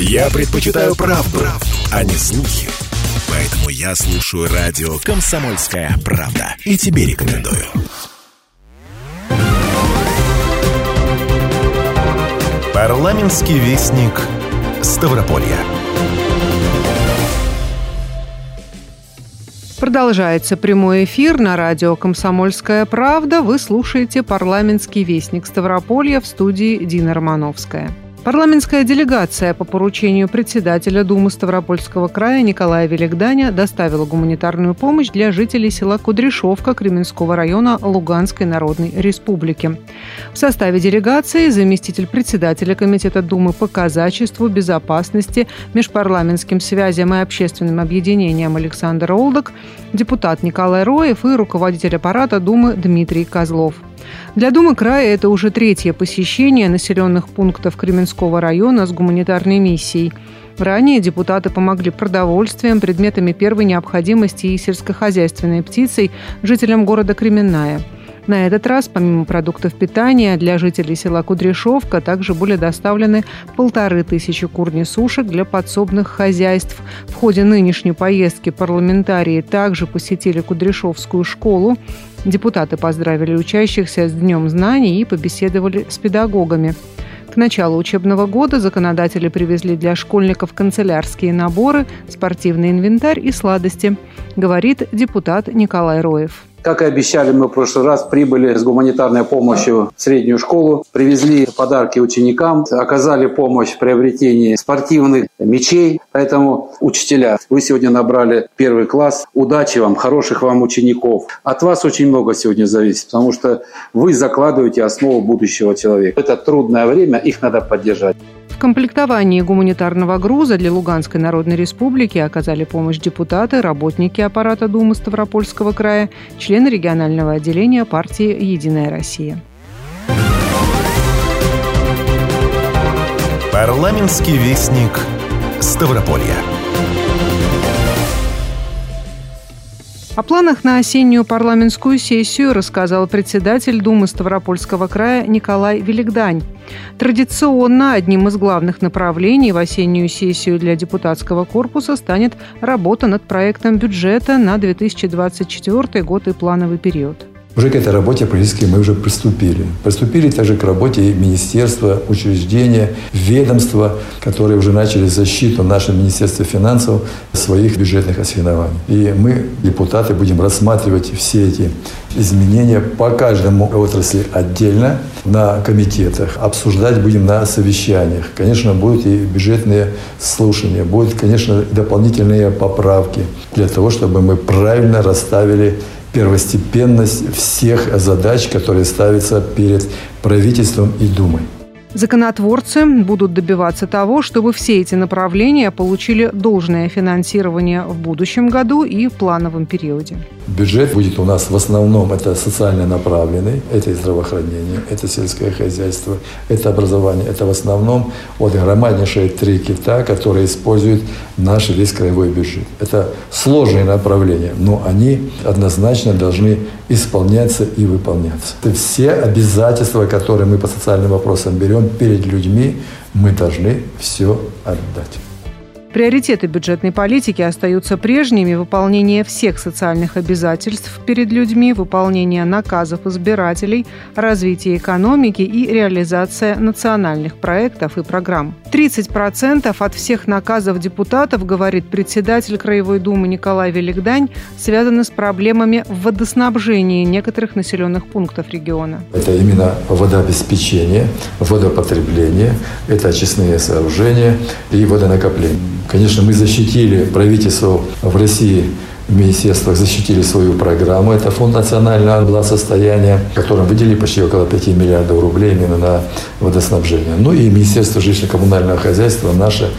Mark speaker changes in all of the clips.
Speaker 1: Я предпочитаю правду, правду, а не слухи. Поэтому я слушаю радио «Комсомольская правда». И тебе рекомендую. Парламентский вестник Ставрополья.
Speaker 2: Продолжается прямой эфир на радио «Комсомольская правда». Вы слушаете «Парламентский вестник Ставрополья» в студии Дина Романовская. Парламентская делегация по поручению председателя Думы Ставропольского края Николая Великданя доставила гуманитарную помощь для жителей села Кудряшовка Кременского района Луганской Народной Республики. В составе делегации заместитель председателя Комитета Думы по казачеству, безопасности, межпарламентским связям и общественным объединениям Александр Олдок, депутат Николай Роев и руководитель аппарата Думы Дмитрий Козлов – для Думы края это уже третье посещение населенных пунктов Кременского района с гуманитарной миссией. Ранее депутаты помогли продовольствием, предметами первой необходимости и сельскохозяйственной птицей жителям города Кременная – на этот раз, помимо продуктов питания, для жителей села Кудряшовка также были доставлены полторы тысячи курни сушек для подсобных хозяйств. В ходе нынешней поездки парламентарии также посетили Кудряшовскую школу. Депутаты поздравили учащихся с Днем знаний и побеседовали с педагогами. К началу учебного года законодатели привезли для школьников канцелярские наборы, спортивный инвентарь и сладости, говорит депутат Николай Роев.
Speaker 3: Как и обещали, мы в прошлый раз прибыли с гуманитарной помощью в среднюю школу, привезли подарки ученикам, оказали помощь в приобретении спортивных мечей. Поэтому, учителя, вы сегодня набрали первый класс. Удачи вам, хороших вам учеников. От вас очень много сегодня зависит, потому что вы закладываете основу будущего человека. Это трудное время, их надо поддержать.
Speaker 2: В комплектовании гуманитарного груза для Луганской Народной Республики оказали помощь депутаты, работники аппарата Думы Ставропольского края, члены регионального отделения партии «Единая Россия».
Speaker 1: Парламентский вестник Ставрополья.
Speaker 2: О планах на осеннюю парламентскую сессию рассказал председатель Думы Ставропольского края Николай Великдань. Традиционно одним из главных направлений в осеннюю сессию для депутатского корпуса станет работа над проектом бюджета на 2024 год и плановый период.
Speaker 4: Уже к этой работе практически мы уже приступили. Приступили также к работе министерства, учреждения, ведомства, которые уже начали защиту нашего Министерства финансов своих бюджетных ассигнований. И мы, депутаты, будем рассматривать все эти изменения по каждому отрасли отдельно на комитетах. Обсуждать будем на совещаниях. Конечно, будут и бюджетные слушания, будут, конечно, дополнительные поправки для того, чтобы мы правильно расставили первостепенность всех задач, которые ставятся перед правительством и Думой.
Speaker 2: Законотворцы будут добиваться того, чтобы все эти направления получили должное финансирование в будущем году и в плановом периоде.
Speaker 4: Бюджет будет у нас в основном это социально направленный, это и здравоохранение, это сельское хозяйство, это образование. Это в основном вот громаднейшие три кита, которые используют наш весь краевой бюджет. Это сложные направления, но они однозначно должны исполняться и выполняться. Это все обязательства, которые мы по социальным вопросам берем перед людьми, мы должны все отдать.
Speaker 2: Приоритеты бюджетной политики остаются прежними – выполнение всех социальных обязательств перед людьми, выполнение наказов избирателей, развитие экономики и реализация национальных проектов и программ. 30% от всех наказов депутатов, говорит председатель Краевой Думы Николай Великдань, связаны с проблемами в водоснабжении некоторых населенных пунктов региона.
Speaker 4: Это именно водообеспечение, водопотребление, это очистные сооружения и водонакопление. Конечно, мы защитили правительство в России в министерствах защитили свою программу. Это фонд национального благосостояния, которым выделили почти около 5 миллиардов рублей именно на водоснабжение. Ну и Министерство жилищно-коммунального хозяйства наше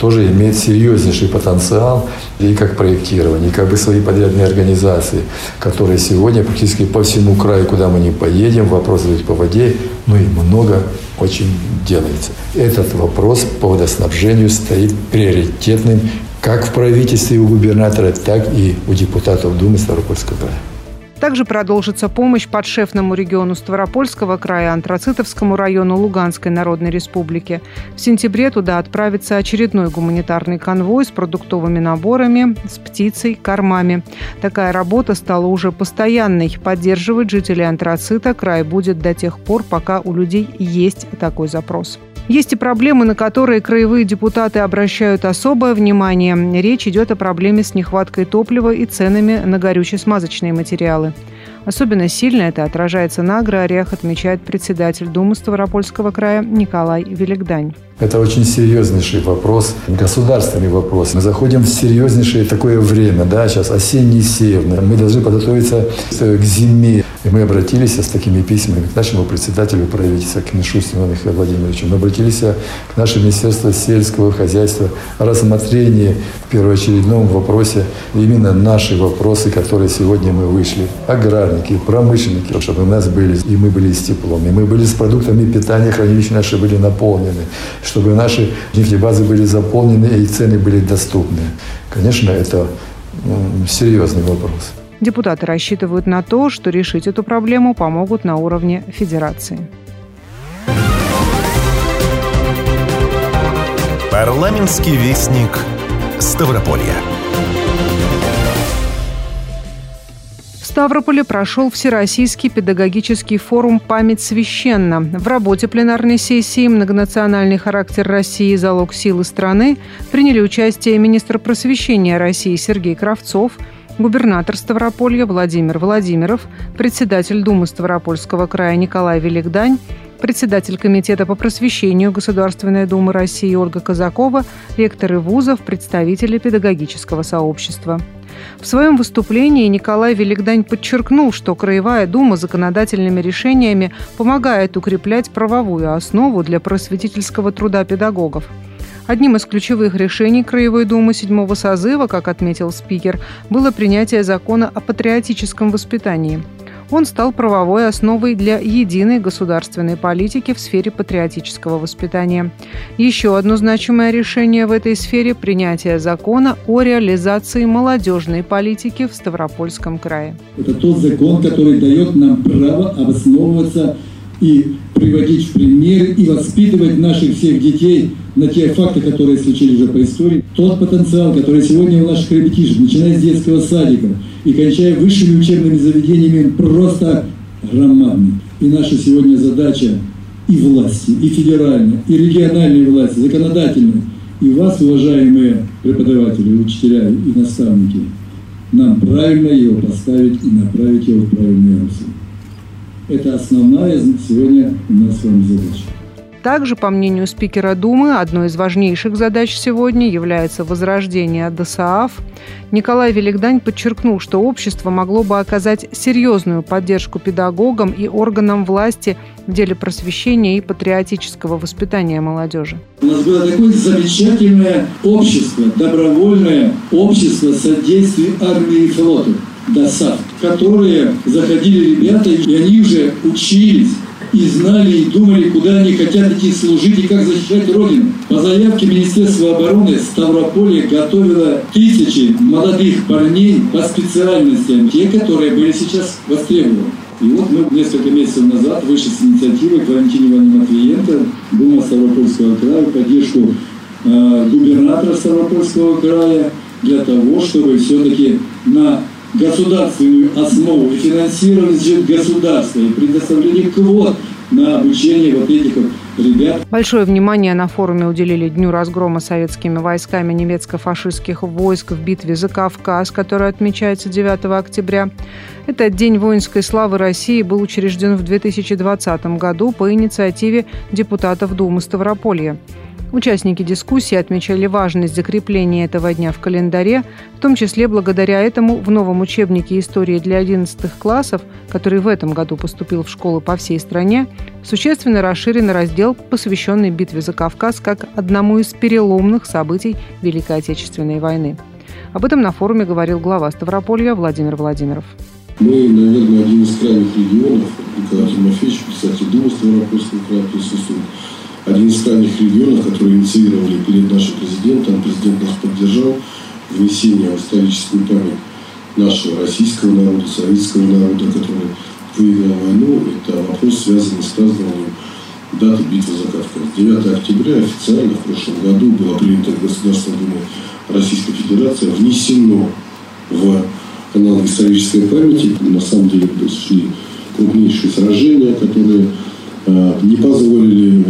Speaker 4: тоже имеет серьезнейший потенциал и как проектирование, и как бы свои подрядные организации, которые сегодня практически по всему краю, куда мы не поедем, вопрос по воде, ну и много очень делается. Этот вопрос по водоснабжению стоит приоритетным как в правительстве у губернатора, так и у депутатов Думы Ставропольского края.
Speaker 2: Также продолжится помощь подшефному региону Ставропольского края, Антрацитовскому району Луганской Народной Республики. В сентябре туда отправится очередной гуманитарный конвой с продуктовыми наборами, с птицей, кормами. Такая работа стала уже постоянной. Поддерживать жителей антрацита край будет до тех пор, пока у людей есть такой запрос. Есть и проблемы, на которые краевые депутаты обращают особое внимание. Речь идет о проблеме с нехваткой топлива и ценами на горюче-смазочные материалы. Особенно сильно это отражается на аграриях, отмечает председатель Думы Ставропольского края Николай Великдань.
Speaker 4: Это очень серьезнейший вопрос, государственный вопрос. Мы заходим в серьезнейшее такое время, да, сейчас осенний северный. Мы должны подготовиться к зиме. И мы обратились с такими письмами к нашему председателю правительства, к Мишустину Михаилу Владимировичу. Мы обратились к нашему Министерству сельского хозяйства о рассмотрении в первоочередном вопросе именно наши вопросы, которые сегодня мы вышли. Аграрники, промышленники, чтобы у нас были, и мы были с теплом, и мы были с продуктами питания, хранилища наши были наполнены, чтобы наши нефтебазы были заполнены и цены были доступны. Конечно, это серьезный вопрос.
Speaker 2: Депутаты рассчитывают на то, что решить эту проблему помогут на уровне федерации.
Speaker 1: Парламентский вестник Ставрополья.
Speaker 2: Ставрополе прошел Всероссийский педагогический форум «Память священна». В работе пленарной сессии «Многонациональный характер России. Залог силы страны» приняли участие министр просвещения России Сергей Кравцов – губернатор Ставрополья Владимир Владимиров, председатель Думы Ставропольского края Николай Великдань, председатель Комитета по просвещению Государственной Думы России Ольга Казакова, ректоры вузов, представители педагогического сообщества. В своем выступлении Николай Великдань подчеркнул, что Краевая Дума законодательными решениями помогает укреплять правовую основу для просветительского труда педагогов – Одним из ключевых решений Краевой Думы седьмого созыва, как отметил спикер, было принятие закона о патриотическом воспитании. Он стал правовой основой для единой государственной политики в сфере патриотического воспитания. Еще одно значимое решение в этой сфере – принятие закона о реализации молодежной политики в Ставропольском крае.
Speaker 5: Это тот закон, который дает нам право обосновываться и приводить в пример и воспитывать наших всех детей на те факты, которые случились уже по истории. Тот потенциал, который сегодня у наших ребятишек, начиная с детского садика и кончая высшими учебными заведениями, просто громадный. И наша сегодня задача и власти, и федеральной, и региональной власти, законодательной, и вас, уважаемые преподаватели, учителя и наставники, нам правильно его поставить и направить его в правильное русло. Это основная сегодня у нас с вами задача.
Speaker 2: Также, по мнению спикера Думы, одной из важнейших задач сегодня является возрождение ДСААФ. Николай Великдань подчеркнул, что общество могло бы оказать серьезную поддержку педагогам и органам власти в деле просвещения и патриотического воспитания молодежи.
Speaker 5: У нас было такое замечательное общество, добровольное общество содействия армии и флоту. ДОСАФ, которые заходили ребята, и они уже учились и знали, и думали, куда они хотят идти служить и как защищать Родину. По заявке Министерства обороны Ставрополье готовило тысячи молодых парней по специальностям, те, которые были сейчас востребованы. И вот мы несколько месяцев назад вышли с инициативой к Валентине Ивановне Матвиенко, Дума Ставропольского края, поддержку э, губернатора Ставропольского края, для того, чтобы все-таки на государственную основу и финансирование государства и предоставление квот на обучение вот этих вот ребят.
Speaker 2: Большое внимание на форуме уделили Дню разгрома советскими войсками немецко-фашистских войск в битве за Кавказ, которая отмечается 9 октября. Этот День воинской славы России был учрежден в 2020 году по инициативе депутатов Думы Ставрополья. Участники дискуссии отмечали важность закрепления этого дня в календаре, в том числе благодаря этому в новом учебнике истории для 11 классов, который в этом году поступил в школы по всей стране, существенно расширен раздел, посвященный битве за Кавказ как одному из переломных событий Великой Отечественной войны. Об этом на форуме говорил глава Ставрополья Владимир Владимиров.
Speaker 6: Мы, наверное, один из крайних регионов, Николай Тимофеевич, председатель Думы Ставропольского края присутствует, один из крайних регионов, которые инициировали перед нашим президентом, президент нас поддержал, внесение в историческую память нашего российского народа, советского народа, который выиграл войну, это вопрос, связанный с празднованием даты битвы за Кавказ. 9 октября официально в прошлом году было принято Государственной Думой Российской Федерации, внесено в канал исторической памяти. На самом деле шли крупнейшие сражения, которые э, не позволили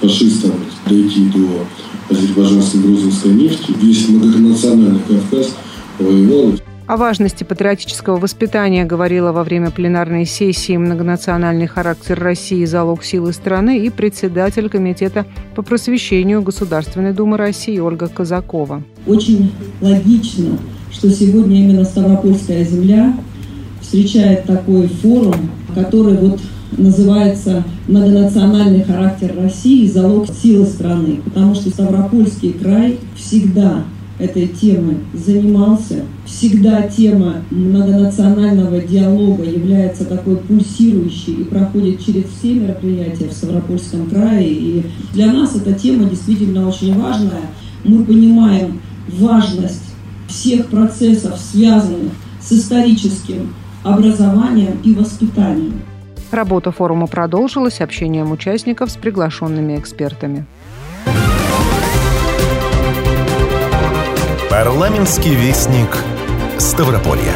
Speaker 6: фашистам дойти до азербайджанской грузинской нефти. Весь многонациональный Кавказ воевал.
Speaker 2: О важности патриотического воспитания говорила во время пленарной сессии «Многонациональный характер России. Залог силы страны» и председатель Комитета по просвещению Государственной Думы России Ольга Казакова.
Speaker 7: Очень логично, что сегодня именно Ставропольская земля встречает такой форум, который вот называется «Многонациональный характер России. Залог силы страны», потому что Ставропольский край всегда этой темой занимался. Всегда тема многонационального диалога является такой пульсирующей и проходит через все мероприятия в Ставропольском крае. И для нас эта тема действительно очень важная. Мы понимаем важность всех процессов, связанных с историческим образованием и воспитанием.
Speaker 2: Работа форума продолжилась общением участников с приглашенными экспертами.
Speaker 1: Парламентский вестник Ставрополья.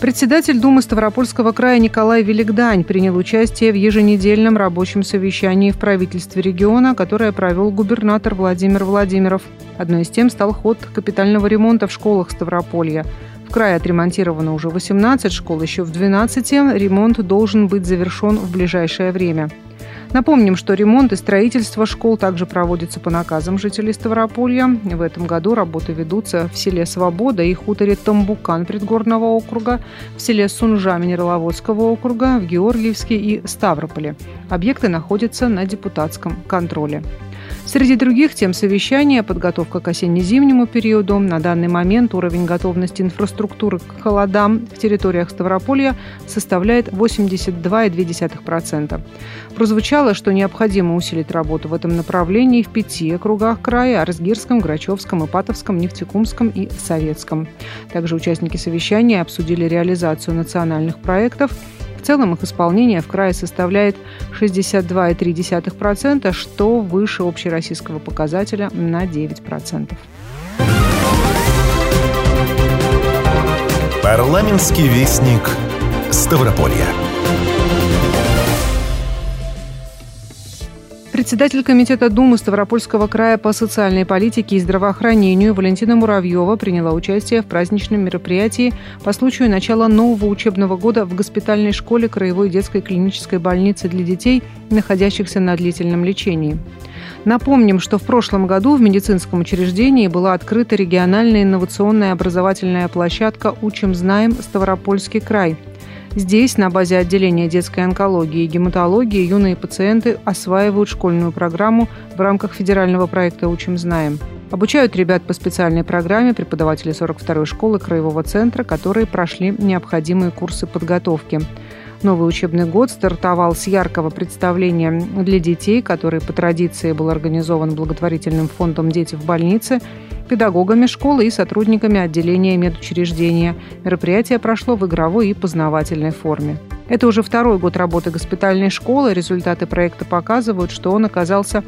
Speaker 2: Председатель Думы Ставропольского края Николай Великдань принял участие в еженедельном рабочем совещании в правительстве региона, которое провел губернатор Владимир Владимиров. Одной из тем стал ход капитального ремонта в школах Ставрополья. В крае отремонтировано уже 18 школ, еще в 12 ремонт должен быть завершен в ближайшее время. Напомним, что ремонт и строительство школ также проводятся по наказам жителей Ставрополья. В этом году работы ведутся в селе Свобода и хуторе Тамбукан предгорного округа, в селе Сунжа Минераловодского округа, в Георгиевске и Ставрополе. Объекты находятся на депутатском контроле. Среди других тем совещания – подготовка к осенне-зимнему периоду. На данный момент уровень готовности инфраструктуры к холодам в территориях Ставрополья составляет 82,2%. Прозвучало, что необходимо усилить работу в этом направлении в пяти округах края – Арзгирском, Грачевском, Ипатовском, Нефтекумском и Советском. Также участники совещания обсудили реализацию национальных проектов – в целом их исполнение в крае составляет 62,3%, что выше общероссийского показателя на 9%.
Speaker 1: Парламентский вестник Ставрополья.
Speaker 2: Председатель Комитета Думы Ставропольского края по социальной политике и здравоохранению Валентина Муравьева приняла участие в праздничном мероприятии по случаю начала нового учебного года в госпитальной школе Краевой детской клинической больницы для детей, находящихся на длительном лечении. Напомним, что в прошлом году в медицинском учреждении была открыта региональная инновационная образовательная площадка «Учим, знаем. Ставропольский край», Здесь, на базе отделения детской онкологии и гематологии, юные пациенты осваивают школьную программу в рамках федерального проекта «Учим, знаем». Обучают ребят по специальной программе преподаватели 42-й школы Краевого центра, которые прошли необходимые курсы подготовки. Новый учебный год стартовал с яркого представления для детей, который по традиции был организован благотворительным фондом «Дети в больнице», педагогами школы и сотрудниками отделения медучреждения. Мероприятие прошло в игровой и познавательной форме. Это уже второй год работы госпитальной школы. Результаты проекта показывают, что он оказался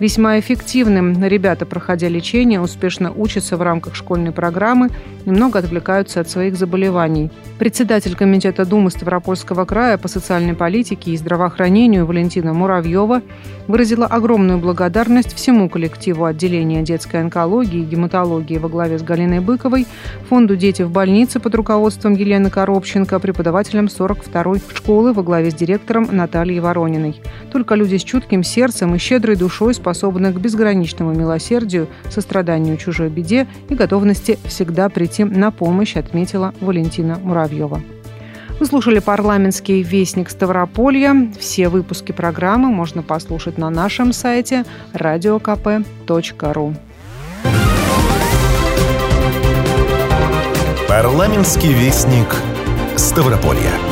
Speaker 2: весьма эффективным. Ребята, проходя лечение, успешно учатся в рамках школьной программы, немного отвлекаются от своих заболеваний. Председатель Комитета Думы Ставропольского края по социальной политике и здравоохранению Валентина Муравьева выразила огромную благодарность всему коллективу отделения детской онкологии и гематологии во главе с Галиной Быковой, фонду «Дети в больнице» под руководством Елены Коробченко, преподавателям 42-й школы во главе с директором Натальей Ворониной. Только люди с чутким сердцем и щедрой душой способны к безграничному милосердию, состраданию чужой беде и готовности всегда прийти на помощь, отметила Валентина Муравьева. Вы слушали парламентский вестник Ставрополья. Все выпуски программы можно послушать на нашем сайте radiokp.ru.
Speaker 1: Парламентский вестник Ставрополья.